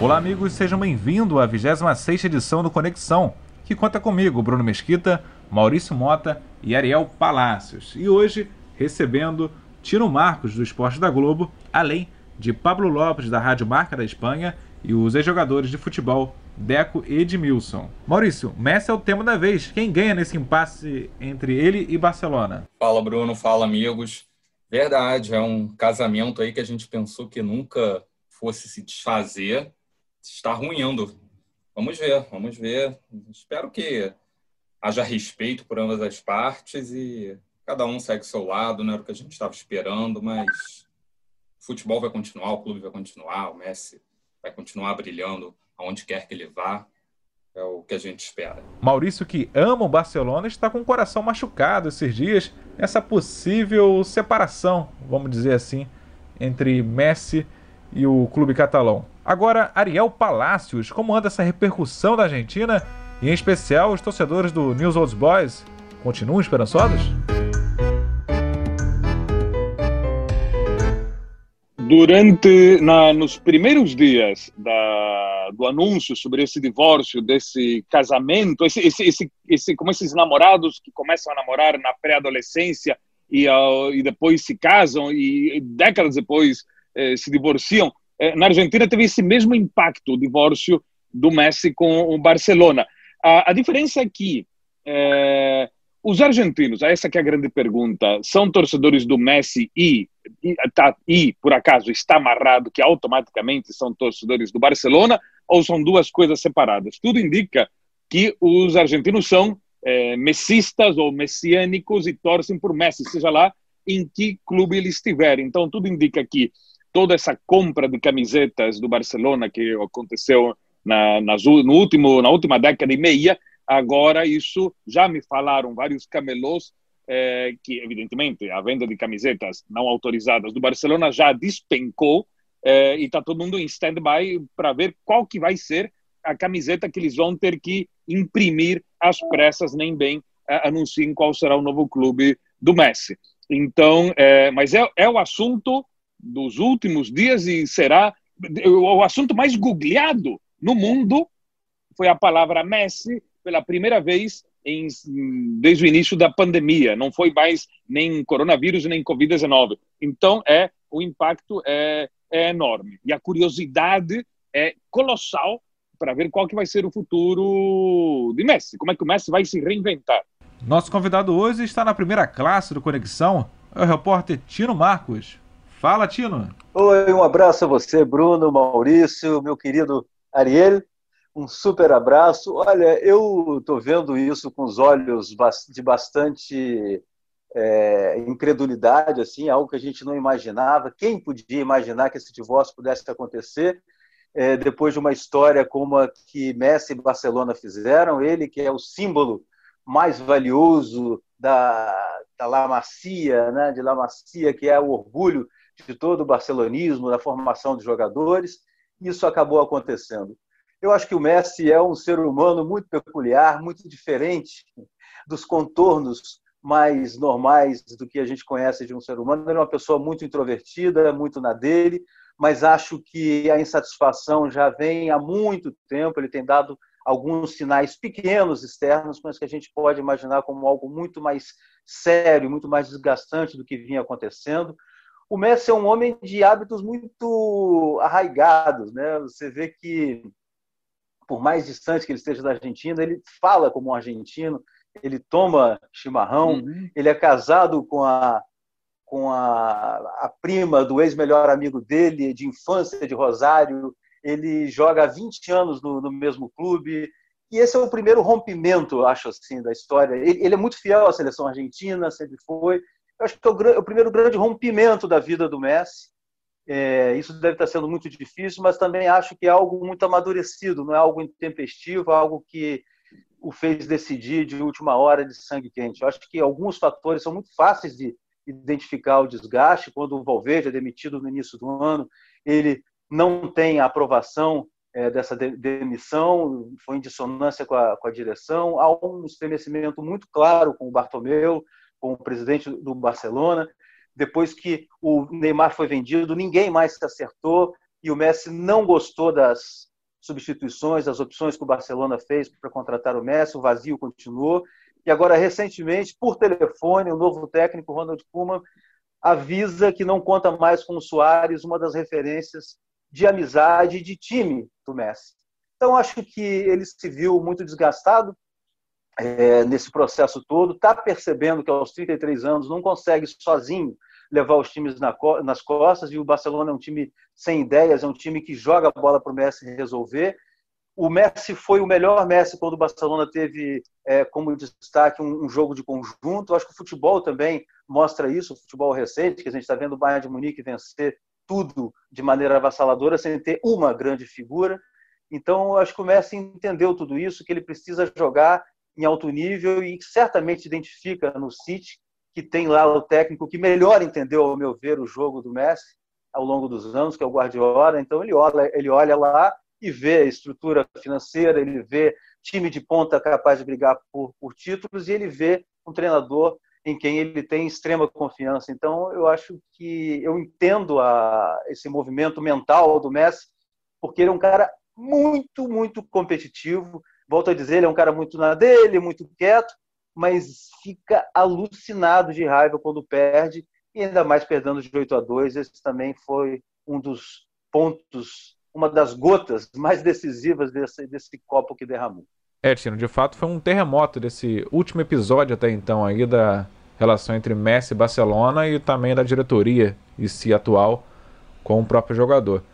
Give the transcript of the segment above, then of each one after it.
Olá, amigos, sejam bem-vindos à 26 edição do Conexão, que conta comigo, Bruno Mesquita, Maurício Mota e Ariel Palácios. E hoje, recebendo Tino Marcos, do Esporte da Globo, além de Pablo Lopes, da Rádio Marca da Espanha, e os ex-jogadores de futebol Deco e Edmilson. Maurício, Messi é o tema da vez. Quem ganha nesse impasse entre ele e Barcelona? Fala, Bruno. Fala, amigos. Verdade, é um casamento aí que a gente pensou que nunca fosse se desfazer. Está ruindo. Vamos ver, vamos ver. Espero que haja respeito por ambas as partes e cada um segue seu lado, não era o que a gente estava esperando, mas o futebol vai continuar, o clube vai continuar, o Messi vai continuar brilhando aonde quer que ele vá. É o que a gente espera. Maurício, que ama o Barcelona, está com o coração machucado esses dias nessa possível separação, vamos dizer assim, entre Messi e o clube catalão. Agora, Ariel Palácios, como anda essa repercussão da Argentina e em especial os torcedores do News Old Boys? Continuam esperançosos? Durante na, nos primeiros dias da, do anúncio sobre esse divórcio, desse casamento, esse, esse, esse, esse, como esses namorados que começam a namorar na pré-adolescência e, uh, e depois se casam e décadas depois eh, se divorciam, na Argentina teve esse mesmo impacto, o divórcio do Messi com o Barcelona. A, a diferença é que eh, os argentinos, essa que é a grande pergunta, são torcedores do Messi e, e, tá, e, por acaso, está amarrado que automaticamente são torcedores do Barcelona ou são duas coisas separadas? Tudo indica que os argentinos são é, messistas ou messiânicos e torcem por Messi, seja lá em que clube ele estiver. Então, tudo indica que toda essa compra de camisetas do Barcelona que aconteceu na, na, no último, na última década e meia Agora, isso já me falaram vários camelôs é, que, evidentemente, a venda de camisetas não autorizadas do Barcelona já despencou é, e está todo mundo em stand-by para ver qual que vai ser a camiseta que eles vão ter que imprimir às pressas, nem bem é, anunciem qual será o novo clube do Messi. Então, mas é, é o assunto dos últimos dias e será o assunto mais googleado no mundo foi a palavra Messi pela primeira vez em, desde o início da pandemia. Não foi mais nem coronavírus nem Covid-19. Então, é o impacto é, é enorme. E a curiosidade é colossal para ver qual que vai ser o futuro de Messi. Como é que o Messi vai se reinventar. Nosso convidado hoje está na primeira classe do Conexão, é o repórter Tino Marcos. Fala, Tino. Oi, um abraço a você, Bruno, Maurício, meu querido Ariel um super abraço. Olha, eu estou vendo isso com os olhos de bastante é, incredulidade, assim, algo que a gente não imaginava. Quem podia imaginar que esse divórcio pudesse acontecer é, depois de uma história como a que Messi e Barcelona fizeram? Ele, que é o símbolo mais valioso da, da La Macia, né, de La Macia, que é o orgulho de todo o barcelonismo, da formação de jogadores, isso acabou acontecendo. Eu acho que o Messi é um ser humano muito peculiar, muito diferente dos contornos mais normais do que a gente conhece de um ser humano. Ele é uma pessoa muito introvertida, muito na dele, mas acho que a insatisfação já vem há muito tempo. Ele tem dado alguns sinais pequenos externos, mas que a gente pode imaginar como algo muito mais sério, muito mais desgastante do que vinha acontecendo. O Messi é um homem de hábitos muito arraigados, né? Você vê que por mais distante que ele esteja da Argentina, ele fala como um argentino, ele toma chimarrão, uhum. ele é casado com a com a, a prima do ex-melhor amigo dele de infância de Rosário, ele joga há 20 anos no, no, mesmo clube, e esse é o primeiro rompimento, acho assim, da história. Ele, ele é muito fiel à seleção argentina, sempre foi. Eu acho que é o, é o primeiro grande rompimento da vida do Messi. É, isso deve estar sendo muito difícil, mas também acho que é algo muito amadurecido, não é algo intempestivo, é algo que o fez decidir de última hora de sangue quente. Eu acho que alguns fatores são muito fáceis de identificar o desgaste. Quando o Valverde é demitido no início do ano, ele não tem a aprovação é, dessa demissão, foi em dissonância com a, com a direção. Há um estremecimento muito claro com o Bartomeu, com o presidente do Barcelona depois que o Neymar foi vendido, ninguém mais se acertou e o Messi não gostou das, substituições, as opções que o Barcelona fez para contratar o Messi, o vazio continuou. E agora, recentemente, por telefone, o novo técnico, Ronald Koeman, avisa que não conta mais com o Soares, uma das referências de amizade e de time do Messi. Então, acho que ele se viu muito desgastado é, nesse processo todo, está percebendo que aos 33 anos não consegue sozinho levar os times na, nas costas, e o Barcelona é um time sem ideias, é um time que joga a bola para o Messi resolver. O Messi foi o melhor Messi quando o Barcelona teve é, como destaque um, um, jogo de conjunto. Acho que o futebol também mostra isso, o futebol recente, que a gente está vendo o Bayern de Munique vencer tudo de maneira avassaladora sem ter uma grande figura. Então, acho que o Messi entendeu tudo isso, que ele precisa jogar em alto nível e certamente identifica no City que tem lá o técnico que melhor entendeu, ao meu ver, o jogo do Messi ao longo dos anos, que é o Guardiola. Então ele olha, ele olha lá e vê a estrutura financeira, ele vê time de ponta capaz de brigar por, por títulos e ele vê um treinador em quem ele tem extrema confiança. Então eu acho que eu entendo a, esse movimento mental do Messi, porque ele é um cara muito, muito competitivo. Volto a dizer, ele é um cara muito na dele, muito quieto, mas fica alucinado de raiva quando perde, e ainda mais perdendo de 8 a 2. Esse também foi um dos pontos, uma das gotas mais decisivas desse, desse copo que derramou. É, Tino, de fato foi um terremoto desse último episódio até então aí da relação entre Messi e Barcelona e também da diretoria e si atual com o próprio jogador.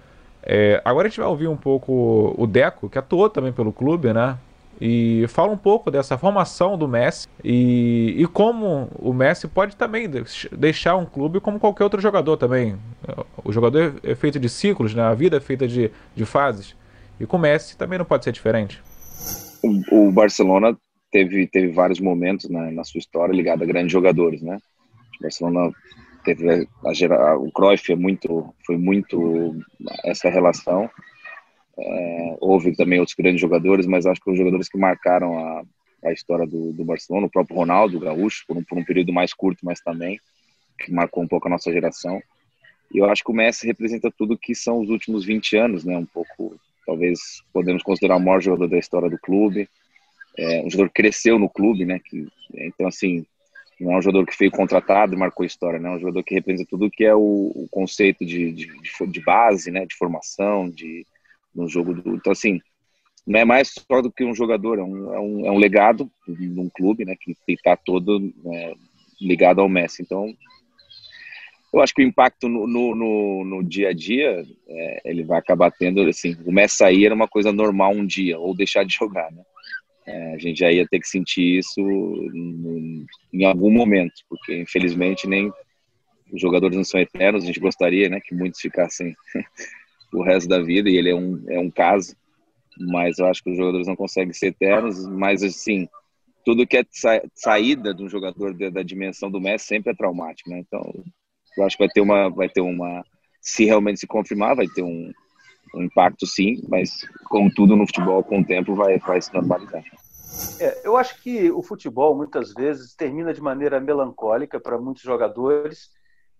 É, agora a gente vai ouvir um pouco o Deco, que atuou também pelo clube, né? E fala um pouco dessa formação do Messi e, e como o Messi pode também deixar um clube como qualquer outro jogador também. O jogador é feito de ciclos, né? a vida é feita de, de fases. E com o Messi também não pode ser diferente. O, o Barcelona teve, teve vários momentos na, na sua história ligado a grandes jogadores, né? O Barcelona teve a, a, o Cruyff é muito, foi muito essa relação é, houve também outros grandes jogadores, mas acho que os jogadores que marcaram a, a história do, do Barcelona, o próprio Ronaldo Gaúcho, por um, por um período mais curto, mas também, que marcou um pouco a nossa geração. E eu acho que o Messi representa tudo que são os últimos 20 anos, né? Um pouco, talvez podemos considerar o maior jogador da história do clube. É, um jogador que cresceu no clube, né? Que, então, assim, não é um jogador que foi contratado e marcou história, né? É um jogador que representa tudo que é o, o conceito de, de, de, base, né? De formação, de, no jogo do. Então, assim, não é mais só do que um jogador, é um, é um, é um legado de um clube, né, que está todo né, ligado ao Messi. Então, eu acho que o impacto no, no, no, no dia a dia, é, ele vai acabar tendo, assim, o Messi sair era uma coisa normal um dia, ou deixar de jogar, né. É, a gente já ia ter que sentir isso em, em algum momento, porque infelizmente nem os jogadores não são eternos, a gente gostaria, né, que muitos ficassem o resto da vida, e ele é um, é um caso, mas eu acho que os jogadores não conseguem ser eternos, mas assim, tudo que é sa saída de um jogador da, da, dimensão do Messi sempre é traumático, né? Então, eu acho que vai ter uma, vai ter uma, se realmente se confirmar, vai ter um, um impacto sim, mas como tudo no futebol, com o tempo vai, vai se normalizar. É, eu acho que o futebol muitas vezes termina de maneira melancólica para muitos jogadores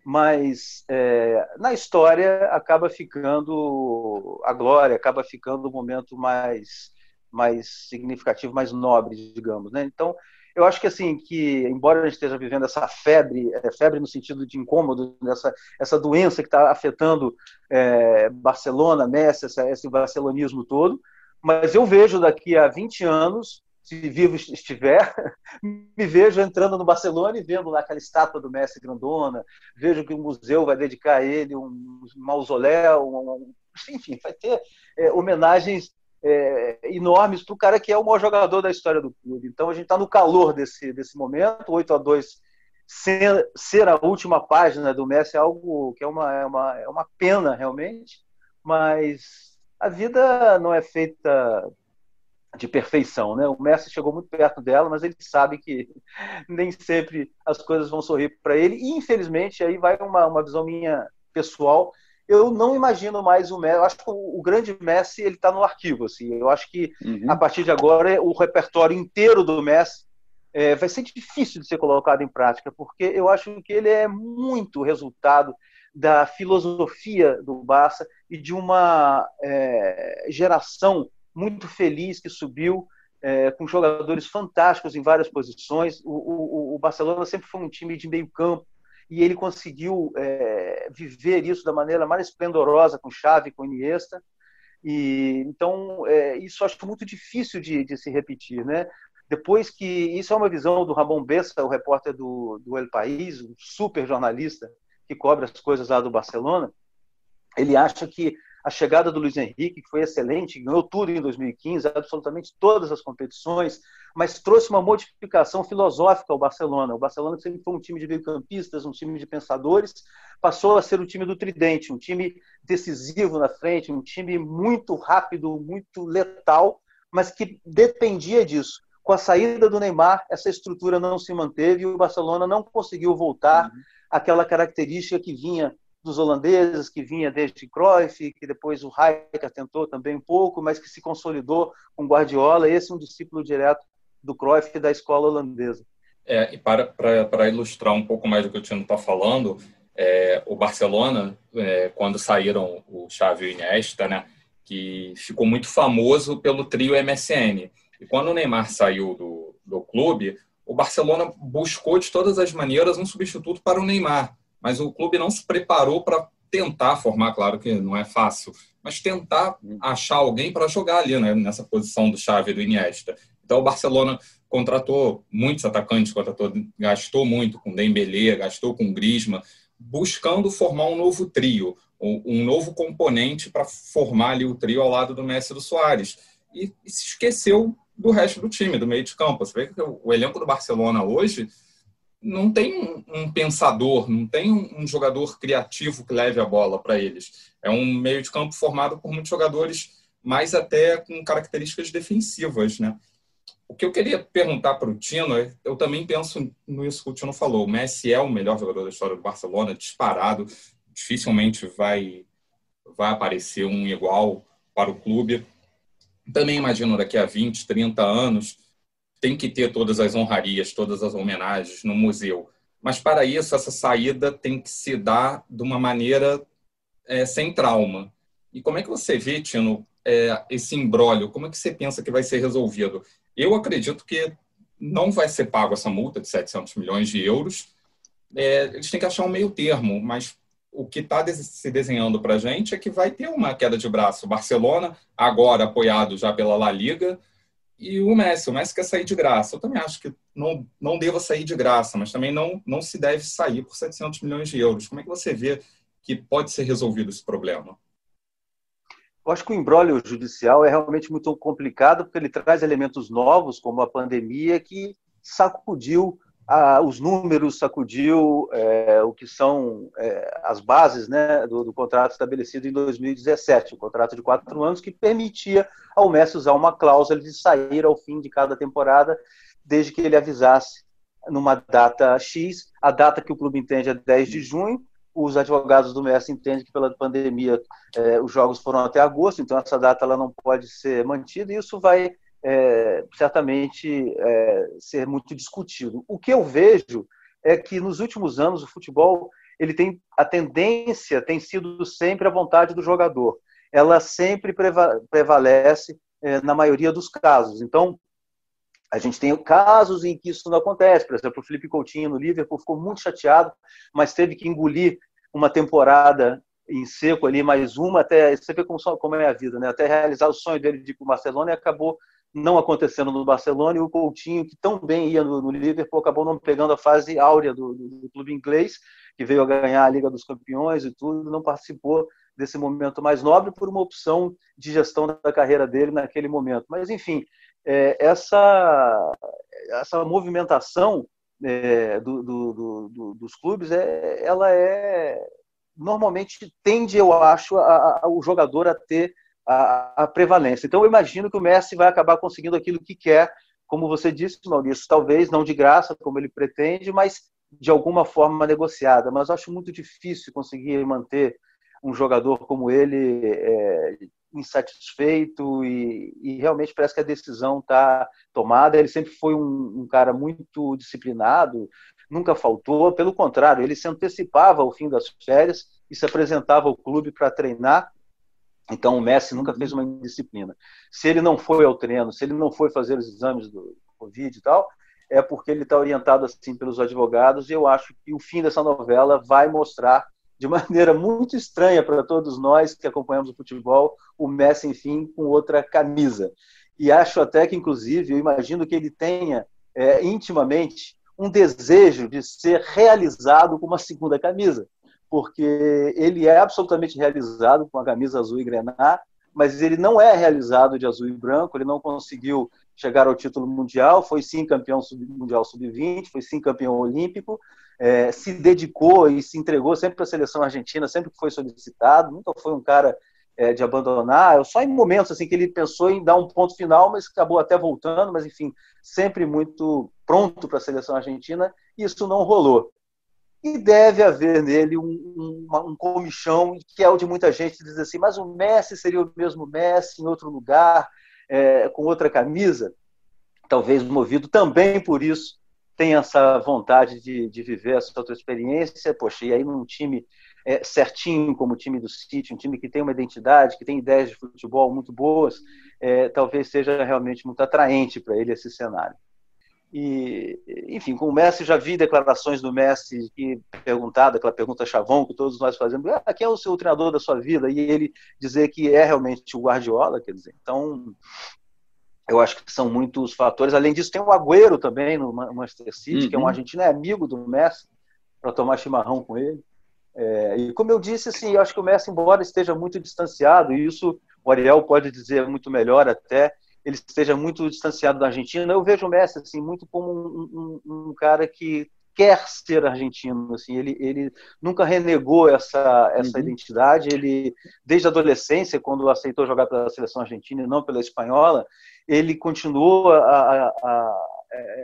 mas é, na história acaba ficando a glória, acaba ficando o momento mais mais significativo, mais nobre, digamos, né? Então, eu acho que assim que embora a gente esteja vivendo essa febre, é, febre no sentido de incômodo, essa essa doença que está afetando é, Barcelona, Messi, essa, esse barcelonismo todo, mas eu vejo daqui a 20 anos se vivo estiver, me vejo entrando no Barcelona e vendo lá aquela estátua do Messi grandona, vejo que o museu vai dedicar a ele um mausoléu, um, enfim, vai ter é, homenagens é, enormes para o cara que é o maior jogador da história do clube. Então a gente está no calor desse, desse momento, 8 a 2 ser, ser a última página do Messi é algo que é uma, é uma, é uma pena realmente, mas a vida não é feita de perfeição, né? O Messi chegou muito perto dela, mas ele sabe que nem sempre as coisas vão sorrir para ele. E infelizmente aí vai uma, uma visão minha pessoal. Eu não imagino mais o Messi. Eu acho que o, o grande Messi ele está no arquivo. Assim. Eu acho que uhum. a partir de agora o repertório inteiro do Messi é, vai ser difícil de ser colocado em prática, porque eu acho que ele é muito resultado da filosofia do Barça e de uma é, geração muito feliz que subiu é, com jogadores fantásticos em várias posições. O, o, o, Barcelona sempre foi um time de meio campo e ele conseguiu é, viver isso da maneira mais esplendorosa com Xavi, com Iniesta. E então é, isso acho muito difícil de, de, se repetir, né? Depois que isso é uma visão do Ramon Bessa, o repórter do, do El País, um super jornalista que cobre as coisas lá do Barcelona, ele acha que a chegada do Luiz Henrique, que foi excelente, ganhou tudo em 2015, absolutamente todas as competições, mas trouxe uma modificação filosófica ao Barcelona. O Barcelona sempre foi um time de meio-campistas, um time de pensadores, passou a ser o time do tridente, um time decisivo na frente, um time muito rápido, muito letal, mas que dependia disso. Com a saída do Neymar, essa estrutura não se manteve e o Barcelona não conseguiu voltar uhum. àquela característica que vinha dos holandeses, que vinha desde Cruyff, que depois o Rijkaard tentou também um pouco, mas que se consolidou com Guardiola. Esse é um discípulo direto do Cruyff e da escola holandesa. É, e para, para, para ilustrar um pouco mais do que o Tino está falando, é, o Barcelona, é, quando saíram o Xavi e o Iniesta, né, que ficou muito famoso pelo trio MSN. E quando o Neymar saiu do, do clube, o Barcelona buscou de todas as maneiras um substituto para o Neymar mas o clube não se preparou para tentar formar, claro que não é fácil, mas tentar achar alguém para jogar ali, né, nessa posição do Xavi e do Iniesta. Então o Barcelona contratou muitos atacantes, contratou, gastou muito com Dembélé, gastou com Griezmann, buscando formar um novo trio, um novo componente para formar ali o trio ao lado do Messi e do Soares. E, e, se esqueceu do resto do time, do meio de campo. Você vê que o, o elenco do Barcelona hoje não tem um, um pensador, não tem um, um, jogador criativo que leve a bola para eles. É um meio de campo formado por muitos jogadores, mais até com características defensivas, né? O que eu queria perguntar para o Tino, é, eu também penso nisso que o Tino falou. O Messi é o melhor jogador da história do Barcelona, disparado. Dificilmente vai, vai aparecer um igual para o clube. Também imagino daqui a 20, 30 anos tem que ter todas as honrarias, todas as homenagens no museu. Mas para isso, essa saída tem que se dar de uma maneira é, sem trauma. E como é que você vê, Tino, é, esse imbróglio? Como é que você pensa que vai ser resolvido? Eu acredito que não vai ser pago essa multa de 700 milhões de euros. É, eles têm que achar um meio termo, mas o que está se desenhando para a gente é que vai ter uma queda de braço. Barcelona, agora apoiado já pela La Liga, e o Messi. O Messi quer sair de graça. Eu também acho que não, não deva sair de graça, mas também não, não se deve sair por 700 milhões de euros. Como é que você vê que pode ser resolvido esse problema? Eu acho que o embrólio judicial é realmente muito complicado, porque ele traz elementos novos, como a pandemia, que sacudiu ah, os números, sacudiu é, o que são é, as bases né, do, do, contrato estabelecido em 2017, um contrato de quatro anos que permitia ao Messi usar uma cláusula de sair ao fim de cada temporada, desde que ele avisasse numa data X, a data que o clube entende é 10 de junho, os advogados do Messi entendem que pela pandemia é, os jogos foram até agosto, então essa data ela não pode ser mantida e isso vai é, certamente é, ser muito discutido. O que eu vejo é que nos últimos anos o futebol ele tem a tendência tem sido sempre a vontade do jogador. Ela sempre prevalece é, na maioria dos casos. Então a gente tem casos em que isso não acontece. Por exemplo, o Felipe Coutinho no Liverpool ficou muito chateado, mas teve que engolir uma temporada em seco ali, mais uma até você vê como, como é a vida, né? Até realizar o sonho dele de ir para o Barcelona e acabou não acontecendo no Barcelona, e o Coutinho, que tão bem ia no, no Liverpool, acabou não pegando a fase áurea do, do, do, clube inglês, que veio a ganhar a Liga dos Campeões e tudo, não participou desse momento mais nobre por uma opção de gestão da carreira dele naquele momento. Mas, enfim, é, essa, essa movimentação é, do, dos clubes, é, ela é normalmente tende, eu acho, a, a, o jogador a ter a, a, prevalência. Então, eu imagino que o Messi vai acabar conseguindo aquilo que quer, como você disse, Maurício, talvez não de graça, como ele pretende, mas de alguma forma negociada. Mas acho muito difícil conseguir manter um jogador como ele é, insatisfeito e, e, realmente parece que a decisão está tomada. Ele sempre foi um, um, cara muito disciplinado, nunca faltou. Pelo contrário, ele se antecipava ao fim das férias e se apresentava ao clube para treinar Então, o Messi nunca fez uma indisciplina. Se ele não foi ao treino, se ele não foi fazer os exames do Covid e tal, é porque ele está orientado assim pelos advogados. E eu acho que o fim dessa novela vai mostrar de maneira muito estranha para todos nós que acompanhamos o futebol, o Messi, enfim, com outra camisa. E acho até que, inclusive, eu imagino que ele tenha é, intimamente um desejo de ser realizado com uma segunda camisa, porque ele é absolutamente realizado com a camisa azul e grená, mas ele não é realizado de azul e branco, ele não conseguiu chegar ao título mundial, foi sim campeão mundial sub-20, foi sim campeão olímpico, é, se dedicou e se entregou sempre para a seleção argentina, sempre que foi solicitado, nunca foi um cara é, de abandonar, só em momentos assim que ele pensou em dar um ponto final, mas acabou até voltando, mas enfim, sempre muito pronto para a seleção argentina, e isso não rolou. E deve haver nele um, um, um comichão que é o de muita gente diz assim, mas o Messi seria o mesmo Messi em outro lugar, é, com outra camisa, talvez movido também por isso, tem essa vontade de, de viver essa outra experiência, poxa, e aí num time é, certinho como o time do City, um time que tem uma identidade, que tem ideias de futebol muito boas, é, talvez seja realmente muito atraente para ele esse cenário. E, enfim, com o Messi, já vi declarações do Messi que perguntada, aquela pergunta chavão que todos nós fazemos, ah, quem é o seu treinador da sua vida? E ele dizer que é realmente o Guardiola, quer dizer, então eu acho que são muitos fatores. Além disso, tem o Agüero também no Manchester City, uhum. que é um uhum. argentino, é amigo do Messi, para tomar chimarrão com ele. É, e como eu disse, assim, eu acho que o Messi, embora esteja muito distanciado, e isso o Ariel pode dizer muito melhor até, ele esteja muito distanciado da Argentina. Eu vejo o Messi assim muito como um, um, um cara que quer ser argentino. Assim, ele, ele nunca renegou essa essa uhum. identidade. Ele desde a adolescência, quando aceitou jogar pela seleção argentina e não pela espanhola, ele continuou a, a, a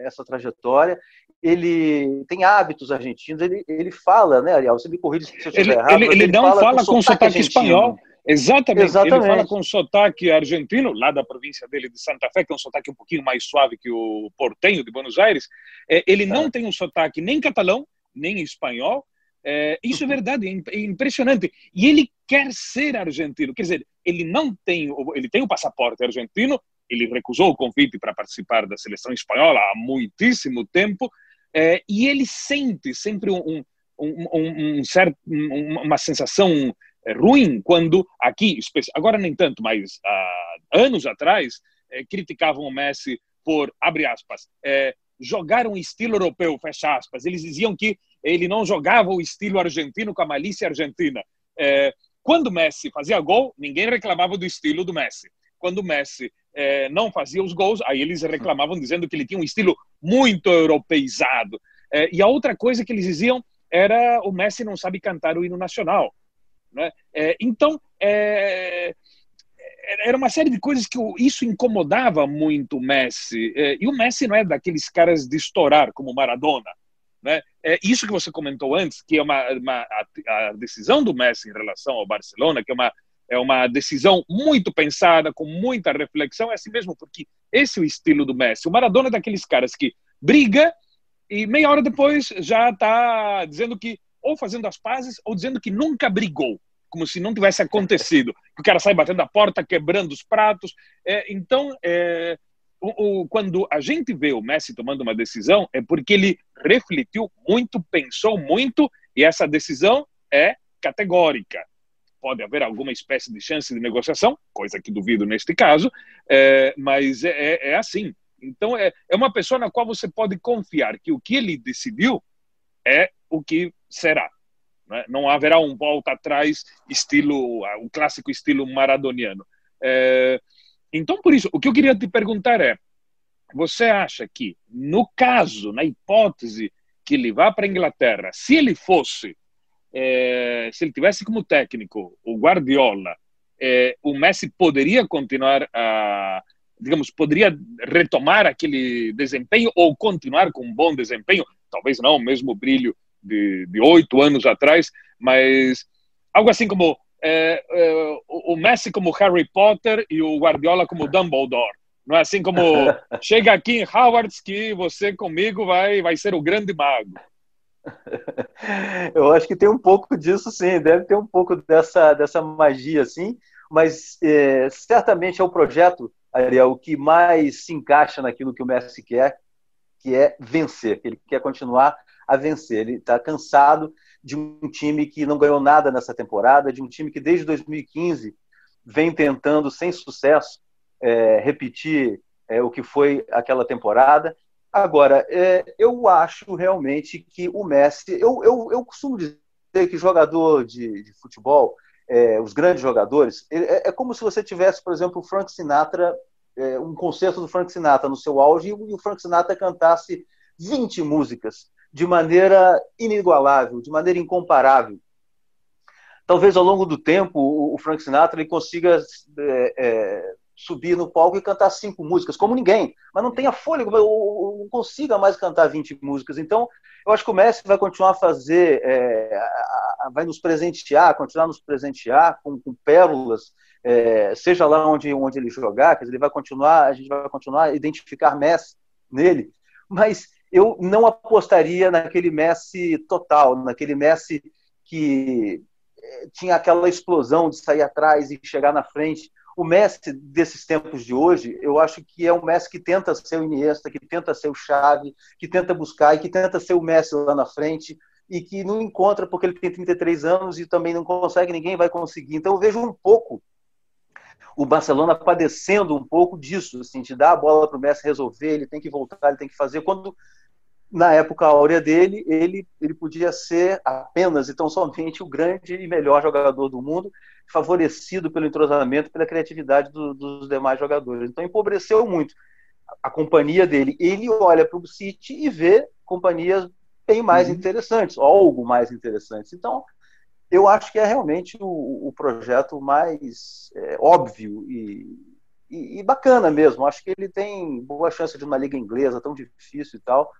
essa trajetória. Ele tem hábitos argentinos. Ele, ele fala, né, Ariel? Você me corrige se eu estiver errado. Ele, ele, ele não fala, fala com sotaque, sotaque espanhol. Exatamente. Exatamente. Ele fala com sotaque argentino, lá da província dele de Santa Fé, que é um sotaque um pouquinho mais suave que o portenho de Buenos Aires. É, ele não é. tem um sotaque nem catalão, nem espanhol. É, isso é verdade, é, é impressionante. E ele quer ser argentino, quer dizer, ele não tem, ele tem o passaporte argentino, ele recusou o convite para participar da seleção espanhola há muitíssimo tempo, é, e ele sente sempre um, um, um, um certo, uma sensação ruim quando aqui, agora nem tanto, mas há anos atrás, é, criticavam o Messi por, abre aspas, é, jogar um estilo europeu, fecha aspas. Eles diziam que ele não jogava o estilo argentino com a malícia argentina. É, quando Messi fazia gol, ninguém reclamava do estilo do Messi. Quando Messi é, não fazia os gols, aí eles reclamavam dizendo que ele tinha um estilo muito europeizado. É, e a outra coisa que eles diziam era o Messi não sabe cantar o hino nacional. Né? É, então, é, era uma série de coisas que isso incomodava muito o Messi. É, e o Messi não é daqueles caras de estourar como Maradona. Né? É isso que você comentou antes, que é uma, uma a, a, decisão do Messi em relação ao Barcelona, que é uma, é uma decisão muito pensada, com muita reflexão, é assim mesmo, porque esse é o estilo do Messi. O Maradona é daqueles caras que briga e meia hora depois já está dizendo que ou fazendo as pazes ou dizendo que nunca brigou, como se não tivesse acontecido. O cara sai batendo a porta, quebrando os pratos. É, então, é, o, o, quando a gente vê o Messi tomando uma decisão, é porque ele refletiu muito, pensou muito, e essa decisão é categórica. Pode haver alguma espécie de chance de negociação, coisa que duvido neste caso, é, mas é, é, é assim. Então, é, é uma pessoa na qual você pode confiar que o que ele decidiu é o que será. Né? Não haverá um volta atrás estilo, o clássico estilo maradoniano. É, então, por isso, o que eu queria te perguntar é: você acha que, no caso, na hipótese que ele vá para a Inglaterra, se ele fosse, é, se ele tivesse como técnico o Guardiola, é, o Messi poderia continuar a, digamos, poderia retomar aquele desempenho ou continuar com um bom desempenho, talvez não o mesmo brilho de oito anos atrás, mas algo assim como é, é, o Messi como Harry Potter e o Guardiola como Dumbledore. Não é assim como chega aqui em Howard que você comigo vai, vai ser o grande mago. Eu acho que tem um pouco disso, sim. Deve ter um pouco dessa, dessa magia, assim. mas é, certamente é o projeto, Ariel, que mais se encaixa naquilo que o Messi quer, que é vencer, que ele quer continuar a vencer. Ele está cansado de um time que não ganhou nada nessa temporada, de um time que desde 2015 vem tentando, sem sucesso, é, repetir é, o que foi aquela temporada. Agora, é, eu acho realmente que o Messi. Eu, eu, eu costumo dizer que jogador de, de futebol é, os grandes jogadores, é, é, como se você tivesse, por exemplo, o Frank Sinatra, é, um concerto do Frank Sinatra no seu auge, e o Frank Sinatra cantasse 20 músicas de maneira inigualável, de maneira incomparável. Talvez ao longo do tempo o Frank Sinatra ele consiga é, é, subir no palco e cantar cinco músicas, como ninguém, mas não tenha fôlego, não consiga mais cantar 20 músicas. Então, eu acho que o Messi vai continuar a fazer, é, vai nos presentear, continuar a nos presentear com, com pérolas, é, seja lá onde, onde ele jogar, quer dizer, ele vai continuar, a gente vai continuar a identificar Messi nele, mas eu não apostaria naquele Messi total, naquele Messi que é, tinha aquela explosão de sair atrás e chegar na frente o Messi desses tempos de hoje, eu acho que é um Messi que tenta ser o Iniesta, que tenta ser o Xavi, que tenta buscar e que tenta ser o Messi lá na frente e que não encontra porque ele tem 33 anos e também não consegue, ninguém vai conseguir. Então eu vejo um pouco o Barcelona padecendo um pouco disso, assim, de dar a bola para o Messi resolver, ele tem que voltar, ele tem que fazer. Quando na época áurea dele, ele, ele podia ser apenas e tão somente o grande e melhor jogador do mundo, favorecido pelo entrosamento, pela criatividade do, dos demais jogadores. Então empobreceu muito a companhia dele. Ele olha para o City e vê companhias bem mais uhum. interessantes, algo mais interessantes. Então, eu acho que é realmente o, o projeto mais é, óbvio e, e, e, bacana mesmo. Acho que ele tem boa chance de uma liga inglesa tão difícil e tal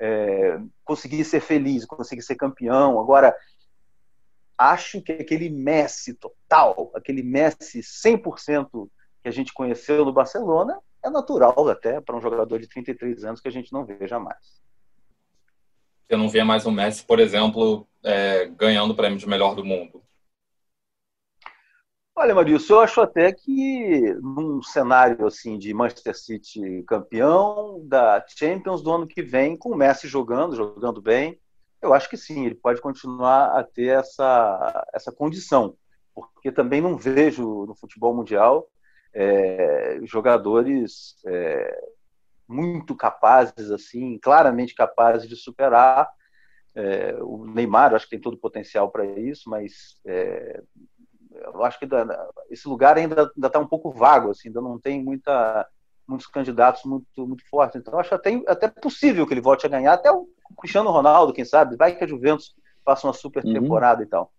é, conseguir ser feliz, conseguir ser campeão. Agora, acho que aquele Messi total, aquele Messi 100% que a gente conheceu no Barcelona, é natural até para um jogador de 33 anos que a gente não veja mais. Você não vê mais o Messi, por exemplo, é, ganhando o prêmio de melhor do mundo? Olha, Marilson, eu acho até que num cenário assim de Manchester City campeão da Champions do ano que vem, com o Messi jogando, jogando bem, eu acho que sim, ele pode continuar a ter essa, essa condição, porque também não vejo no futebol mundial é, jogadores é, muito capazes, assim, claramente capazes de superar é, o Neymar. Acho que tem todo o potencial para isso, mas é, eu acho que esse lugar ainda está um pouco vago, assim, ainda não tem muita, muitos candidatos muito, muito fortes. Então, acho até, até possível que ele volte a ganhar, até o Cristiano Ronaldo, quem sabe, vai que a Juventus faça uma super uhum. temporada uhum. e tal.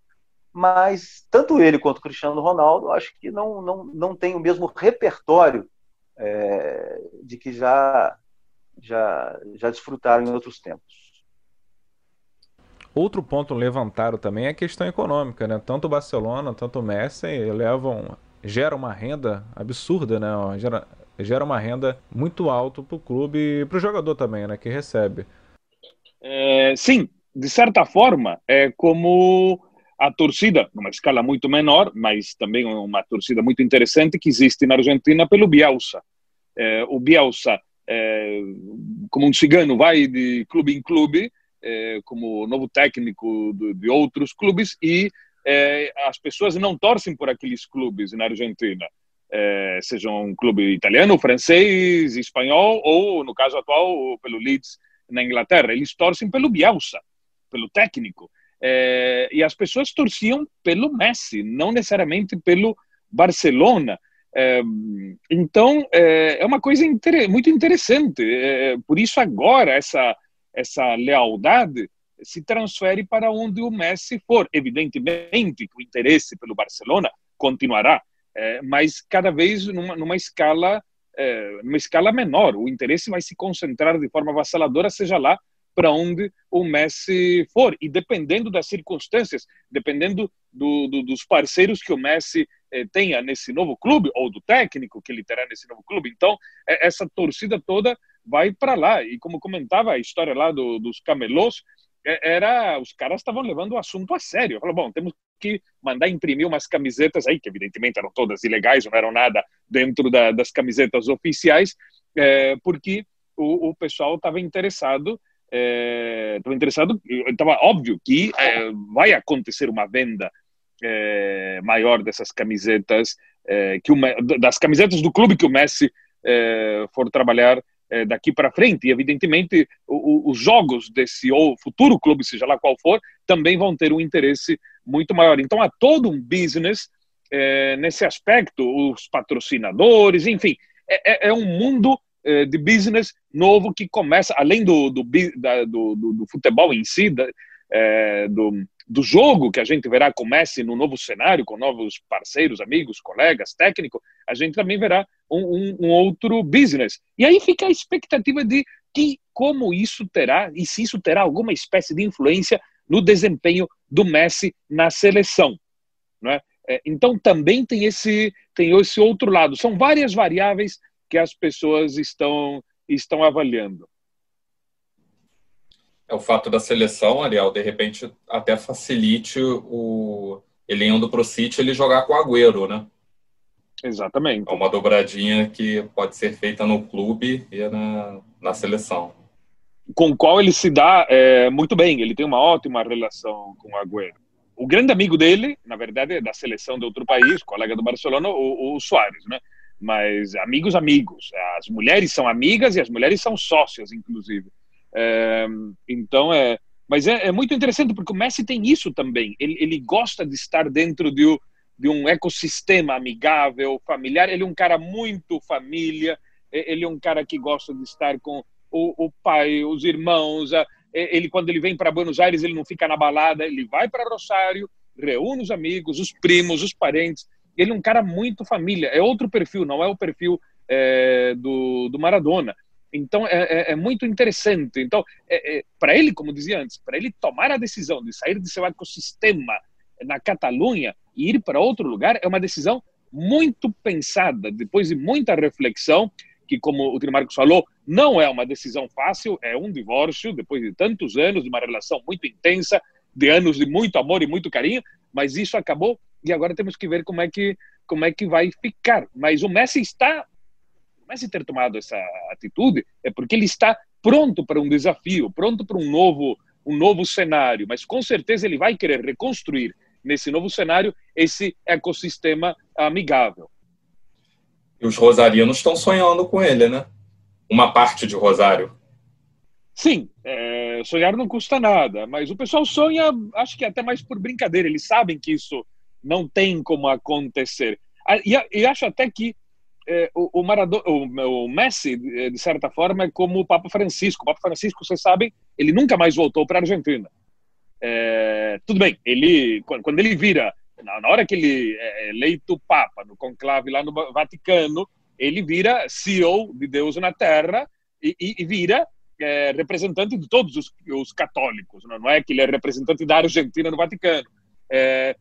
Mas tanto ele quanto o Cristiano Ronaldo, acho que não, não, não tem o mesmo repertório é, de que já, já, já desfrutaram em outros tempos. Outro ponto levantado também é a questão econômica, né? Tanto o Barcelona, tanto o Messi levam, gera uma renda absurda, né? Gera, gera uma renda muito alta para o clube e para o jogador também, né? Que recebe. É, sim, de certa forma, é como a torcida, numa escala muito menor, mas também uma torcida muito interessante que existe na Argentina pelo Bielsa. É, o Bielsa, é, como um cigano, vai de clube em clube é, como novo técnico de, de outros clubes e é, as pessoas não torcem por aqueles clubes na Argentina, é, seja um clube italiano, francês, espanhol ou, no caso atual, pelo Leeds na Inglaterra. Eles torcem pelo Bielsa, pelo técnico. É, e as pessoas torciam pelo Messi, não necessariamente pelo Barcelona. É, então, é, é, uma coisa inter muito interessante. É, por isso, agora, essa essa lealdade se transfere para onde o Messi for. Evidentemente que o interesse pelo Barcelona continuará, é, mas cada vez numa, numa escala é, numa escala menor. O interesse vai se concentrar de forma avassaladora, seja lá para onde o Messi for. E dependendo das circunstâncias, dependendo do, do, dos parceiros que o Messi eh, tenha nesse novo clube, ou do técnico que ele terá nesse novo clube. Então, é, essa torcida toda vai para lá. E como comentava a história lá do, dos camelôs, é, era os caras estavam levando o assunto a sério. Falaram, bom, temos que mandar imprimir umas camisetas aí, que evidentemente eram todas ilegais, não eram nada dentro da, das camisetas oficiais, é, porque o, o pessoal estava interessado estava é, interessado, estava óbvio que é, vai acontecer uma venda é, maior dessas camisetas, é, que uma, das camisetas do clube que o Messi for trabalhar é, daqui para frente. E, evidentemente, o, o, os jogos desse ou futuro clube, seja lá qual for, também vão ter um interesse muito maior. Então, há todo um business é, nesse aspecto, os patrocinadores, enfim, é, é, é um mundo é, de business novo que começa, além do, do, da, do, do, futebol em si, da, do, do jogo que a gente verá com Messi no novo cenário, com novos parceiros, amigos, colegas, técnico, a gente também verá um, um, um, outro business. E aí fica a expectativa de que como isso terá, e se isso terá alguma espécie de influência no desempenho do Messi na seleção. Né? Então também tem esse, tem esse outro lado. São várias variáveis que as pessoas estão, estão avaliando. É o fato da seleção, Ariel, de repente até facilite o ele indo para o City ele jogar com o Agüero, né? Exatamente. É uma dobradinha que pode ser feita no clube e na, na seleção. Com o qual ele se dá é, muito bem, ele tem uma ótima relação com o Agüero. O grande amigo dele, na verdade, é da seleção de outro país, colega do Barcelona, o, o Soares, né? Mas amigos, amigos. As mulheres são amigas e as mulheres são sócias, inclusive. É, então, é, mas é, é, muito interessante porque o Messi tem isso também. Ele, ele gosta de estar dentro de, de, um ecossistema amigável, familiar. Ele é um cara muito família. Ele é um cara que gosta de estar com o, o pai, os irmãos. Ele quando ele vem para Buenos Aires ele não fica na balada. Ele vai para Rosário, reúne os amigos, os primos, os parentes. Ele é um cara muito família. É outro perfil, não é o perfil é, do, do Maradona. Então é, é, é, muito interessante. Então, é, é para ele, como dizia antes, para ele tomar a decisão de sair de seu ecossistema na Catalunha e ir para outro lugar é uma decisão muito pensada, depois de muita reflexão, que como o Tino Marcos falou, não é uma decisão fácil, é um divórcio depois de tantos anos de uma relação muito intensa, de anos de muito amor e muito carinho, mas isso acabou e agora temos que ver como é que como é que vai ficar. Mas o Messi está Messi ter tomado essa atitude é porque ele está pronto para um desafio, pronto para um novo, um novo cenário, mas com certeza ele vai querer reconstruir nesse novo cenário esse ecossistema amigável. E os rosarianos estão sonhando com ele, né? Uma parte de Rosário. Sim, é, sonhar não custa nada, mas o pessoal sonha, acho que até mais por brincadeira. Eles sabem que isso não tem como acontecer. Ah, e, e acho até que é, o, o, o, o, Messi, de certa forma, é como o Papa Francisco. O Papa Francisco, vocês sabem, ele nunca mais voltou para a Argentina. É, tudo bem, ele quando ele vira, na hora que ele é eleito Papa no conclave lá no Vaticano, ele vira CEO de Deus na Terra e, e, e vira é, representante de todos os, os católicos. Não, não, é que ele é representante da Argentina no Vaticano. É,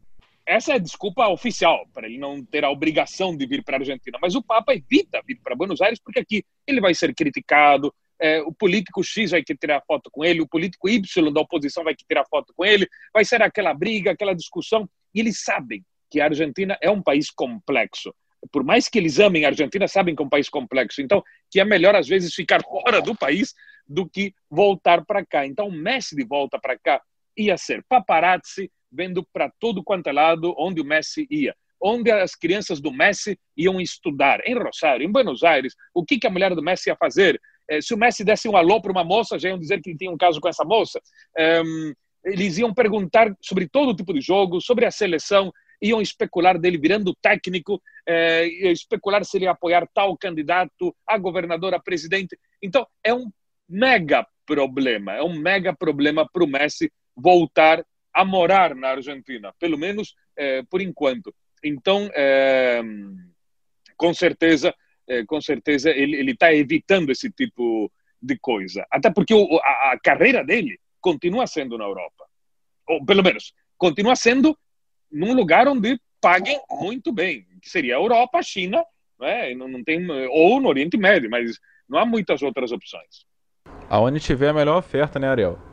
essa é a desculpa oficial para ele não ter a obrigação de vir para a Argentina. Mas o Papa evita vir para Buenos Aires porque aqui ele vai ser criticado, é, o político X vai querer tirar foto com ele, o político Y da oposição vai querer tirar foto com ele, vai ser aquela briga, aquela discussão. E eles sabem que a Argentina é um país complexo. Por mais que eles amem a Argentina, sabem que é um país complexo. Então, que é melhor às vezes ficar fora do país do que voltar para cá. Então, o Messi de volta para cá ia ser paparazzi, vendo para todo quanto é lado onde o Messi ia. Onde as crianças do Messi iam estudar, em Rosário, em Buenos Aires, o que, que a mulher do Messi ia fazer. Eh, se o Messi desse um alô para uma moça, já iam dizer que tinha um caso com essa moça. Um, eles iam perguntar sobre todo tipo de jogo, sobre a seleção, iam especular dele virando técnico, eh, especular se ele ia apoiar tal candidato a governador, a presidente. Então, é um mega problema, é um mega problema para o Messi voltar a morar na Argentina, pelo menos é, por enquanto. Então, é, com certeza, é, com certeza ele está evitando esse tipo de coisa. Até porque o, a, a, carreira dele continua sendo na Europa. Ou, pelo menos, continua sendo num lugar onde paguem muito bem, que seria a Europa, a China, né? não, não tem, ou no Oriente Médio, mas não há muitas outras opções. Aonde tiver a melhor oferta, né, Ariel?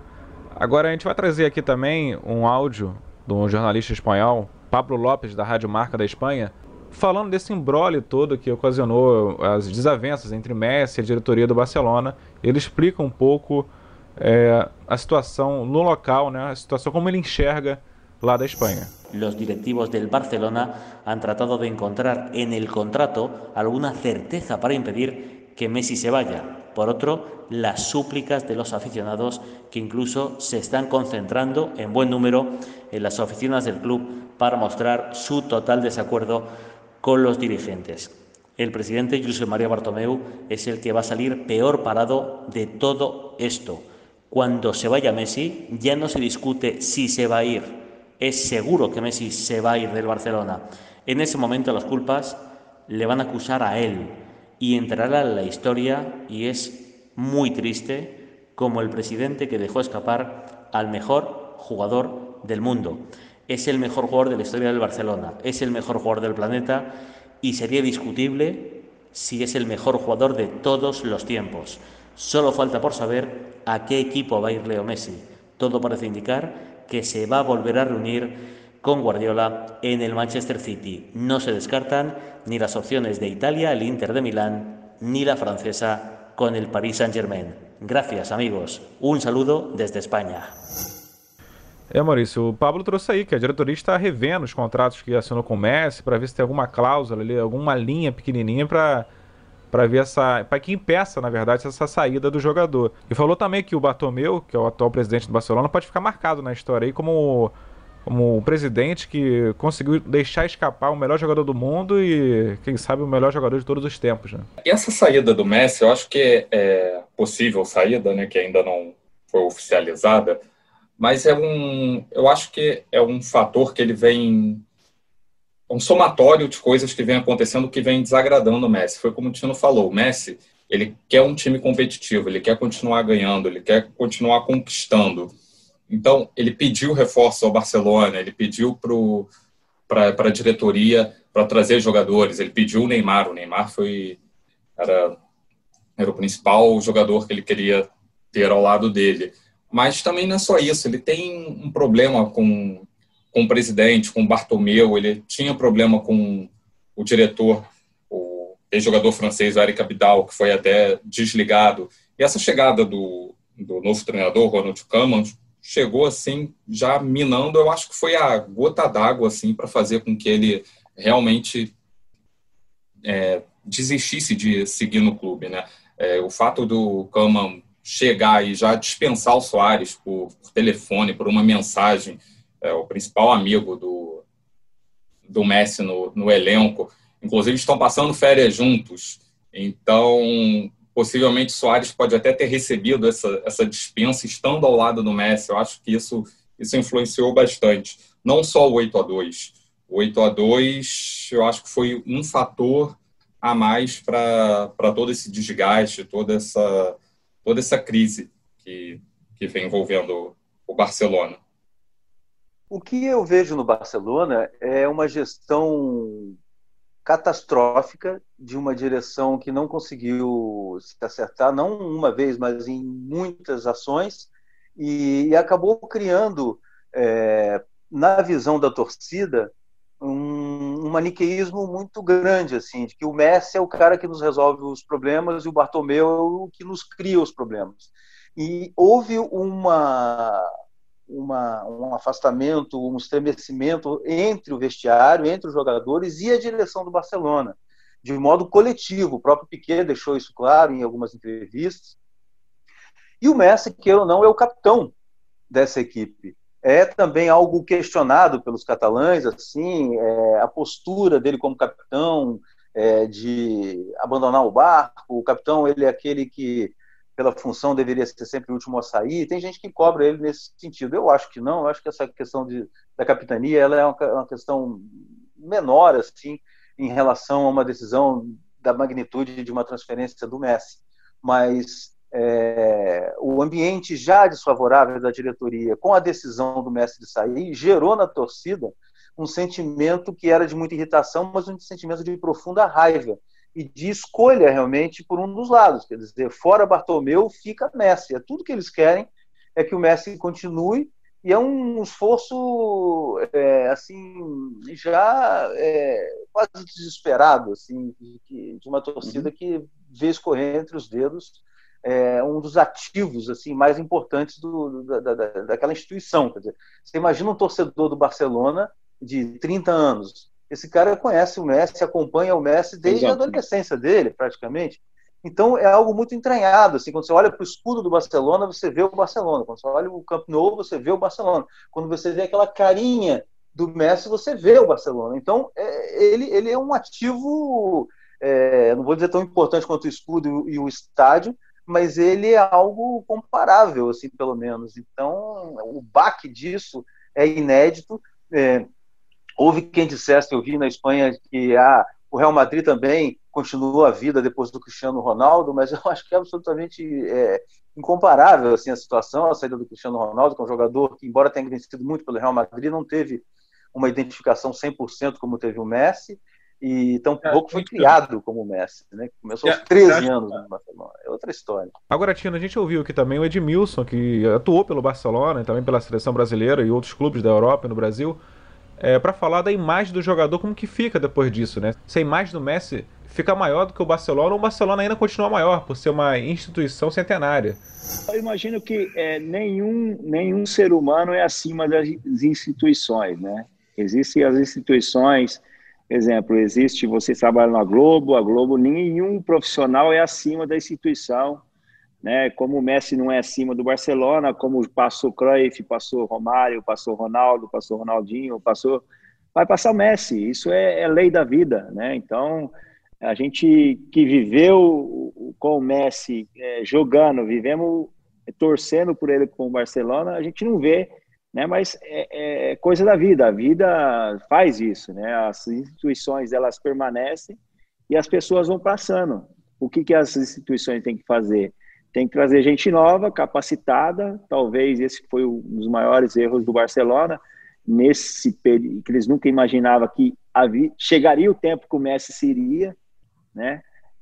Agora a gente vai trazer aqui também um áudio de um jornalista espanhol, Pablo Lopes, da Rádio Marca da Espanha, falando desse embrole todo que ocasionou as desavenças entre Messi e a diretoria do Barcelona. Ele explica um pouco é, a situação no local, né, a situação como ele enxerga lá da Espanha. Los directivos del Barcelona han tratado de encontrar en el contrato alguna certeza para impedir que Messi se vaya. Por otro, las súplicas de los aficionados que incluso se están concentrando en buen número en las oficinas del club para mostrar su total desacuerdo con los dirigentes. El presidente José María Bartomeu es el que va a salir peor parado de todo esto. Cuando se vaya Messi, ya no se discute si se va a ir. Es seguro que Messi se va a ir del Barcelona. En ese momento las culpas le van a acusar a él y entrará en la historia y es muy triste como el presidente que dejó escapar al mejor jugador del mundo es el mejor jugador de la historia del Barcelona, es el mejor jugador del planeta y sería discutible si es el mejor jugador de todos los tiempos. Solo falta por saber a qué equipo va a ir Leo Messi. Todo parece indicar que se va a volver a reunir con Guardiola en el Manchester City. No se descartan ni las opciones de Italia, el Inter de Milán, ni la francesa con el Paris Saint-Germain. Gracias amigos. Un saludo desde España. É, Maurício, o Pablo trouxe aí que a diretoria está revendo os contratos que assinou com o Messi para ver se tem alguma cláusula ali, alguma linha pequenininha para para ver essa, para que impeça, na verdade, essa saída do jogador. E falou também que o Bartomeu, que é o atual presidente do Barcelona, pode ficar marcado na história aí como como o presidente que conseguiu deixar escapar o melhor jogador do mundo e, quem sabe, o melhor jogador de todos os tempos. Né? E essa saída do Messi, eu acho que é possível saída, né, que ainda não foi oficializada, mas é um, eu acho que é um fator que ele vem um somatório de coisas que vem acontecendo que vem desagradando o Messi. Foi como o Tino falou, o Messi, ele quer um time competitivo, ele quer continuar ganhando, ele quer continuar conquistando. Então, ele pediu reforço ao Barcelona, ele pediu para a diretoria para trazer jogadores, ele pediu o Neymar, o Neymar foi era, era o principal jogador que ele queria ter ao lado dele. Mas também não é só isso, ele tem um problema com, com o presidente, com o Bartomeu, ele tinha problema com o diretor, o ex-jogador francês, o Eric Abidal, que foi até desligado. E essa chegada do, do novo treinador, Ronald Koeman, chegou assim, já minando, eu acho que foi a gota d'água assim, para fazer com que ele realmente é, desistisse de seguir no clube. Né? É, o fato do Koeman chegar e já dispensar o Soares por, por telefone, por uma mensagem, é, o principal amigo do, do Messi no, no elenco, inclusive estão passando férias juntos, então possivelmente Soares pode até ter recebido essa, essa dispensa estando ao lado do Messi, eu acho que isso, isso influenciou bastante, não só o 8 a 2 o 8 a 2 eu acho que foi um fator a mais para todo esse desgaste, toda essa toda essa crise que, que vem envolvendo o Barcelona. O que eu vejo no Barcelona é uma gestão catastrófica de uma direção que não conseguiu se acertar, não uma vez, mas em muitas ações, e, e acabou criando, é, na visão da torcida, um, um, maniqueísmo muito grande, assim, de que o Messi é o cara que nos resolve os problemas e o Bartomeu é o que nos cria os problemas. E houve uma, uma, um afastamento, um estremecimento entre o vestiário, entre os jogadores e a direção do Barcelona, de modo coletivo. O próprio Piquet deixou isso claro em algumas entrevistas. E o Messi, queira ou não, é o capitão dessa equipe é também algo questionado pelos catalães, assim, é, a postura dele como capitão, é, de abandonar o barco. O capitão ele é aquele que, pela função, deveria ser sempre o último a sair. Tem gente que cobra ele nesse sentido. Eu acho que não. Eu acho que essa questão de, da capitania ela é uma, uma questão menor, assim, em relação a uma decisão da magnitude de uma transferência do Messi. Mas é, o ambiente já desfavorável da diretoria com a decisão do mestre de sair gerou na torcida um sentimento que era de muita irritação, mas um sentimento de profunda raiva e de escolha realmente por um dos lados. Quer dizer, fora Bartomeu fica Messi. É tudo que eles querem é que o Messi continue E é um esforço, é, assim, já é, quase desesperado, assim, de, de uma torcida uhum. que vê escorrer entre os dedos é, um dos ativos assim mais importantes do, da, da, daquela instituição. Quer dizer, você imagina um torcedor do Barcelona de 30 anos. Esse cara conhece o Messi, acompanha o Messi desde Exato. a adolescência dele, praticamente. Então é algo muito entranhado. Assim, quando você olha para o escudo do Barcelona, você vê o Barcelona. Quando você olha o Camp Nou, você vê o Barcelona. Quando você vê aquela carinha do Messi, você vê o Barcelona. Então é, ele, ele é um ativo, é, não vou dizer tão importante quanto o escudo e o estádio, mas ele é algo comparável, assim, pelo menos. Então o baque disso é inédito. É, houve quem dissesse, eu vi na Espanha que ah, o Real Madrid também continuou a vida depois do Cristiano Ronaldo, mas eu acho que é absolutamente é, incomparável assim a situação, a saída do Cristiano Ronaldo, que é um jogador que, embora tenha vencido muito pelo Real Madrid, não teve uma identificação 100% como teve o Messi, e tampouco é, foi criado como o Messi, né? Começou aos 13 anos no Barcelona. É outra história. Agora, Tina, a gente ouviu aqui também o Edmilson, que atuou pelo Barcelona e também pela seleção brasileira e outros clubes da Europa e no Brasil, é, para falar da imagem do jogador, como que fica depois disso, né? Se a imagem do Messi fica maior do que o Barcelona, ou o Barcelona ainda continua maior, por ser uma instituição centenária. Eu imagino que é, nenhum, nenhum ser humano é acima das instituições, né? Existem as instituições, exemplo, existe, você trabalha na Globo, a Globo, nenhum profissional é acima da instituição, né? Como o Messi não é acima do Barcelona, como passou Cruyff, passou Romário, passou Ronaldo, passou Ronaldinho, passou... Vai passar o Messi, isso é, é lei da vida, né? Então, a gente que viveu com o Messi é, jogando, vivemos torcendo por ele com o Barcelona, a gente não vê, né? Mas é, é, coisa da vida. A vida faz isso, né? As instituições elas permanecem e as pessoas vão passando. O que que as instituições têm que fazer? Tem que trazer gente nova, capacitada. Talvez esse foi um dos maiores erros do Barcelona nesse período que eles nunca imaginavam que havia, chegaria o tempo que o Messi seria né?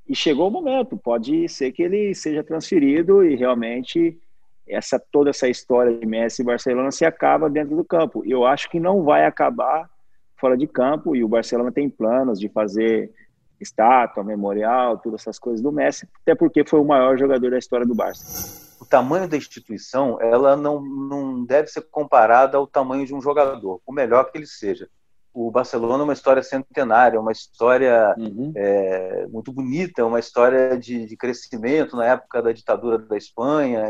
E chegou o momento, pode ser que ele seja transferido e realmente essa toda essa história de Messi e Barcelona se acaba dentro do campo. Eu acho que não vai acabar fora de campo e o Barcelona tem planos de fazer estátua, memorial, todas essas coisas do Messi, até porque foi o maior jogador da história do Barça. O tamanho da instituição, ela não, não deve ser comparada ao tamanho de um jogador, o melhor que ele seja o Barcelona é uma história centenária, uma história uhum. é, muito bonita, uma história de, de, crescimento na época da ditadura da Espanha,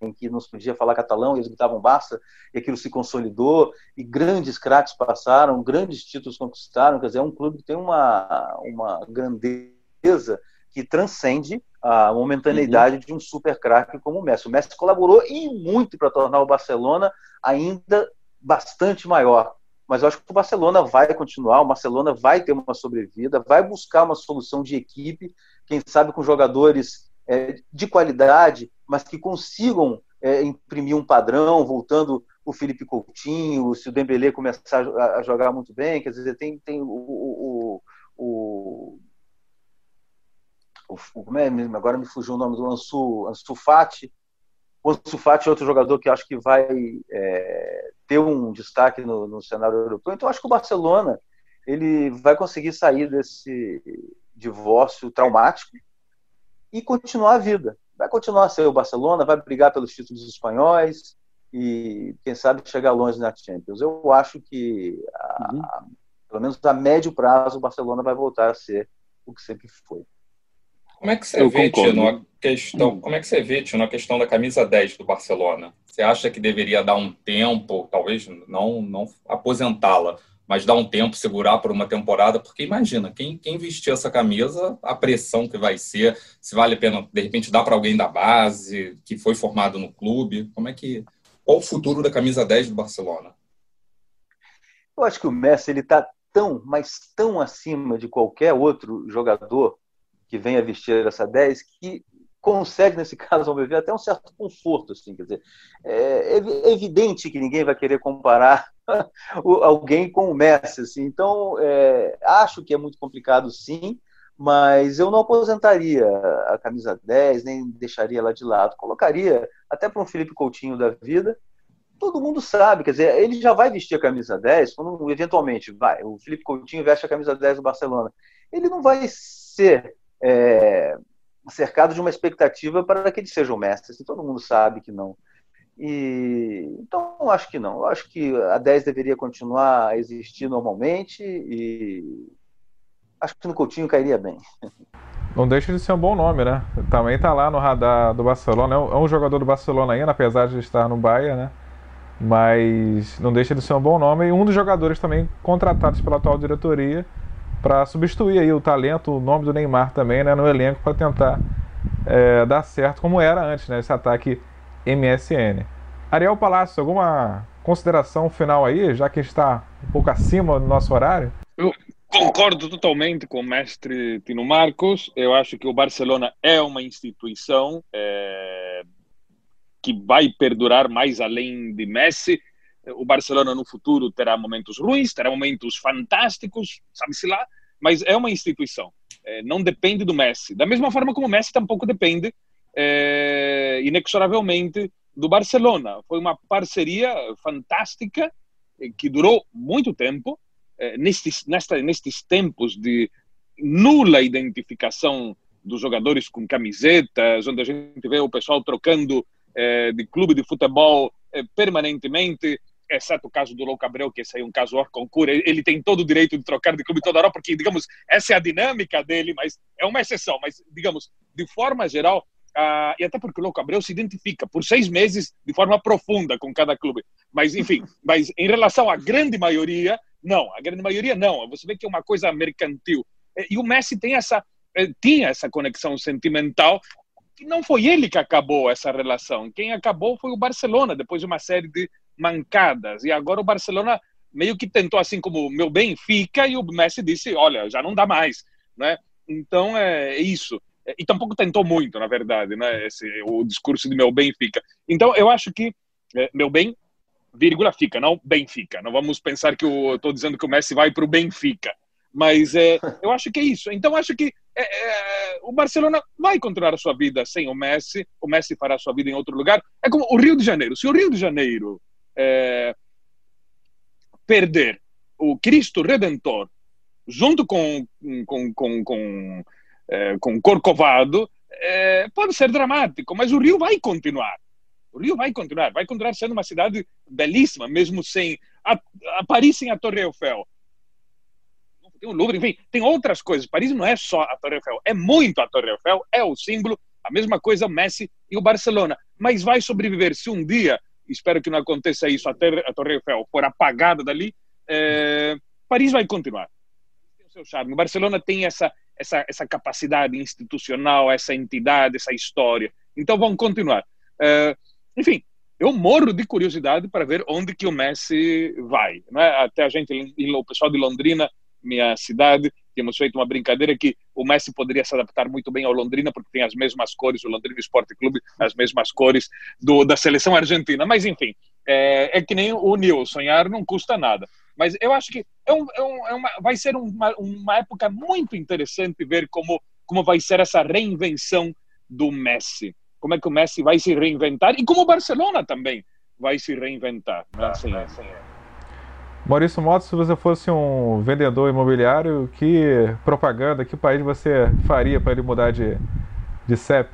em, que não se podia falar catalão, eles gritavam Barça, e aquilo se consolidou, e grandes craques passaram, grandes títulos conquistaram, quer dizer, é um clube que tem uma, uma grandeza que transcende a momentaneidade uhum. de um super craque como o Messi. O Messi colaborou e muito para tornar o Barcelona ainda bastante maior mas eu acho que o Barcelona vai continuar, o Barcelona vai ter uma sobrevida, vai buscar uma solução de equipe, quem sabe com jogadores é, de qualidade, mas que consigam é, imprimir um padrão, voltando o Felipe Coutinho, se o Dembélé começar a jogar muito bem, quer dizer, tem, tem o, o, o, o, o é, agora me fugiu o nome do Ansu, Ansu Fati, o Sulfati é outro jogador que acho que vai é, ter um destaque no, no, cenário europeu. Então, acho que o Barcelona ele vai conseguir sair desse divórcio traumático e continuar a vida. Vai continuar a ser o Barcelona, vai brigar pelos títulos espanhóis e, quem sabe, chegar longe na Champions. Eu acho que, a, uhum. a, pelo menos a médio prazo, o Barcelona vai voltar a ser o que sempre foi. Como é que você eu vê, Tino, a questão, como é que você vê, Tino, a questão da camisa 10 do Barcelona? Você acha que deveria dar um tempo, talvez não, não aposentá-la, mas dar um tempo, segurar por uma temporada? Porque imagina, quem, quem vestir essa camisa, a pressão que vai ser, se vale a pena, de repente, dar para alguém da base, que foi formado no clube, como é que... Qual o futuro da camisa 10 do Barcelona? Eu acho que o Messi ele está tão, mas tão acima de qualquer outro jogador que venha vestir essa 10 que consegue, nesse caso, ao meu ver, até um certo conforto. Assim, quer dizer, é, é evidente que ninguém vai querer comparar alguém com o Messi. Assim, então, é, acho que é muito complicado, sim, mas eu não aposentaria a camisa 10, nem deixaria ela de lado. Colocaria até para um Felipe Coutinho da vida, todo mundo sabe, quer dizer, ele já vai vestir a camisa 10 quando eventualmente vai, o Felipe Coutinho veste a camisa 10 do Barcelona. Ele não vai ser é, cercado de uma expectativa para que ele seja o mestre, assim, todo mundo sabe que não. E, então, acho que não. Acho que a 10 deveria continuar a existir normalmente e acho que no Coutinho cairia bem. Não deixa de ser um bom nome, né? Também está lá no radar do Barcelona. É um é jogador do Barcelona ainda, apesar de estar no Bahia, né? Mas não deixa de ser um bom nome e um dos jogadores também contratados pela atual diretoria para substituir aí o talento, o nome do Neymar também, né? No elenco para tentar é, dar certo como era antes, né? Esse ataque MSN. Ariel Palácio, alguma consideração final aí, já que está um pouco acima do nosso horário? Eu concordo totalmente com o mestre Tino Marcos. Eu acho que o Barcelona é uma instituição é, que vai perdurar mais além de Messi. O Barcelona no futuro terá momentos ruins, terá momentos fantásticos, sabe-se lá, mas é uma instituição. É, não depende do Messi. Da mesma forma como o Messi tampouco depende é, inexoravelmente do Barcelona. Foi uma parceria fantástica eh, que durou muito tempo. É, nestes, nesta, nestes tempos de nula identificação dos jogadores com camisetas, onde a gente vê o pessoal trocando é, de clube de futebol permanentemente, exceto o caso do Louco Abreu, que esse aí é um caso hors concurso, ele tem todo o direito de trocar de clube toda hora, porque, digamos, essa é a dinâmica dele, mas é uma exceção. Mas, digamos, de forma geral, ah, e até porque o Louco Abreu se identifica por seis meses de forma profunda com cada clube. Mas, enfim, mas em relação à grande maioria, não. A grande maioria, não. Você vê que é uma coisa mercantil. E o Messi tem essa, eh, tinha essa conexão sentimental que não foi ele que acabou essa relação. Quem acabou foi o Barcelona, depois de uma série de mancadas. E agora o Barcelona meio que tentou, assim como meu bem fica, e o Messi disse: olha, já não dá mais. Né? Então é isso e tampouco tentou muito, na verdade, né? Esse, o discurso de meu bem fica. Então, eu acho que é, meu bem, vírgula, fica, não Benfica. Não vamos pensar que eu estou dizendo que o Messi vai para o Benfica. Mas é, eu acho que é isso. Então, acho que é, o Barcelona vai continuar a sua vida sem o Messi. O Messi fará a sua vida em outro lugar. É como o Rio de Janeiro. Se o Rio de Janeiro perder o Cristo Redentor junto com, com, com, com é, com Corcovado, é, pode ser dramático, mas o Rio vai continuar. O Rio vai continuar, vai continuar sendo uma cidade belíssima, mesmo sem a, a Paris sem a Torre Eiffel. Tem o Louvre, enfim, tem outras coisas. Paris não é só a Torre Eiffel, é muito a Torre Eiffel, é o símbolo, a mesma coisa o Messi e o Barcelona. Mas vai sobreviver se um dia, espero que não aconteça isso, a, ter, a Torre Eiffel for apagada dali, é, Paris vai continuar. Tem o seu charme. O Barcelona tem essa essa, essa capacidade institucional, essa entidade, essa história. Então vão continuar. Uh, enfim, eu morro de curiosidade para ver onde que o Messi vai. Né? Até a gente, o pessoal de Londrina, minha cidade, tínhamos feito uma brincadeira que o Messi poderia se adaptar muito bem ao Londrina porque tem as mesmas cores, o Londrina Esporte Clube, as mesmas cores do, da seleção argentina. Mas enfim, é, é que nem o Nil, sonhar não custa nada. Mas eu acho que é um, é um, é uma, vai ser uma, uma época muito interessante ver como, como vai ser essa reinvenção do Messi. Como é que o Messi vai se reinventar e como o Barcelona também vai se reinventar. Né? Assim, assim é. Maurício Motos, se você fosse um vendedor imobiliário, que propaganda, que país você faria para ele mudar de, de CEP?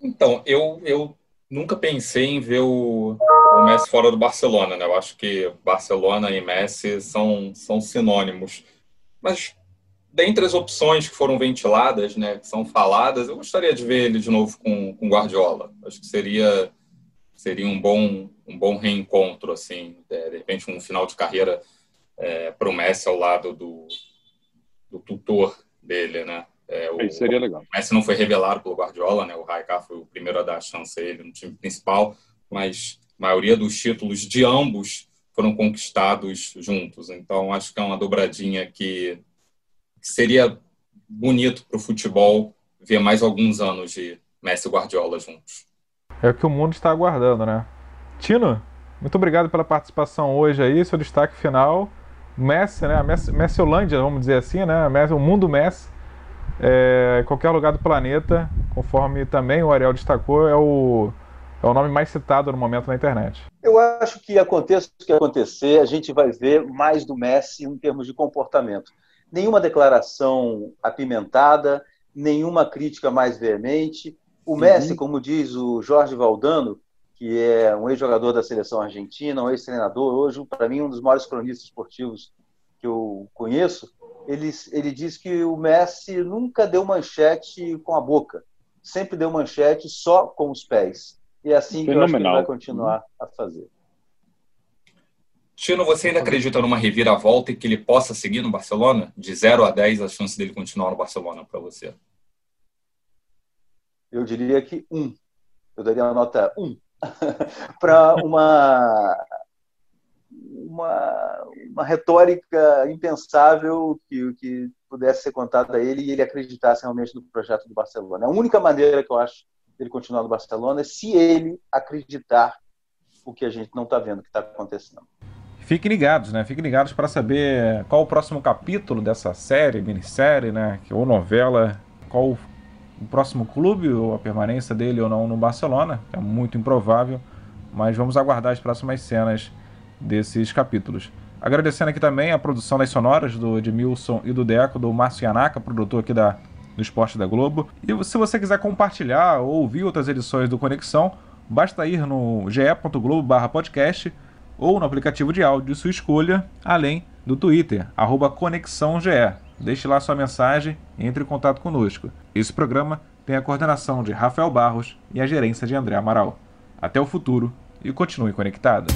Então, eu, eu nunca pensei em ver o, Messi fora do Barcelona, né? Eu acho que Barcelona e Messi são, são sinônimos. Mas dentre as opções que foram ventiladas, né, que são faladas, eu gostaria de ver ele de novo com, com Guardiola. Acho que seria seria um bom um bom reencontro assim, de, de repente um final de carreira é, para o Messi ao lado do, do tutor dele, né? É, o, seria legal. O Messi não foi revelado pelo Guardiola, né? O Raikkonen foi o primeiro a dar a chance a ele no time principal, mas a maioria dos títulos de ambos foram conquistados juntos. Então, acho que é uma dobradinha que, que seria bonito para o futebol ver mais alguns anos de Messi e Guardiola juntos. É o que o mundo está aguardando, né? Tino, muito obrigado pela participação hoje aí, seu destaque final. Messi, né? Messi, Messi-Holândia, vamos dizer assim, né? Messi, o mundo Messi, é, em qualquer lugar do planeta, conforme também o Ariel destacou, é o é o nome mais citado no momento na internet. Eu acho que aconteça o que acontecer, a gente vai ver mais do Messi em termos de comportamento. Nenhuma declaração apimentada, nenhuma crítica mais veemente. O Messi, uhum. como diz o Jorge Valdano, que é um ex-jogador da seleção argentina, um ex-treinador, hoje, para mim, um dos maiores cronistas esportivos que eu conheço, ele, ele diz que o Messi nunca deu manchete com a boca, sempre deu manchete só com os pés. E é assim Fenomenal. que eu acho que ele vai continuar a fazer. Tino, você ainda acredita numa reviravolta e que ele possa seguir no Barcelona? De 0 a 10, a chance dele continuar no Barcelona para você? Eu diria que 1. Um. Eu daria uma nota 1 um. para uma, uma, uma retórica impensável que, que pudesse ser contada a ele e ele acreditasse realmente no projeto do Barcelona. A única maneira que eu acho dele continuar no Barcelona é se ele acreditar o que a gente não está vendo que está acontecendo. Fiquem ligados, né? Fiquem ligados para saber qual o próximo capítulo dessa série, minissérie, né? Ou novela, qual o próximo clube, ou a permanência dele ou não no Barcelona. É muito improvável, mas vamos aguardar as próximas cenas desses capítulos. Agradecendo aqui também a produção das sonoras do Edmilson e do Deco, do Márcio Yanaka, produtor aqui da, do Esporte da Globo. E se você quiser compartilhar ou ouvir outras edições do Conexão, basta ir no ge.globo/podcast ou no aplicativo de áudio sua escolha, além do Twitter, ConexãoGE. Deixe lá sua mensagem e entre em contato conosco. Esse programa tem a coordenação de Rafael Barros e a gerência de André Amaral. Até o futuro e continue conectado.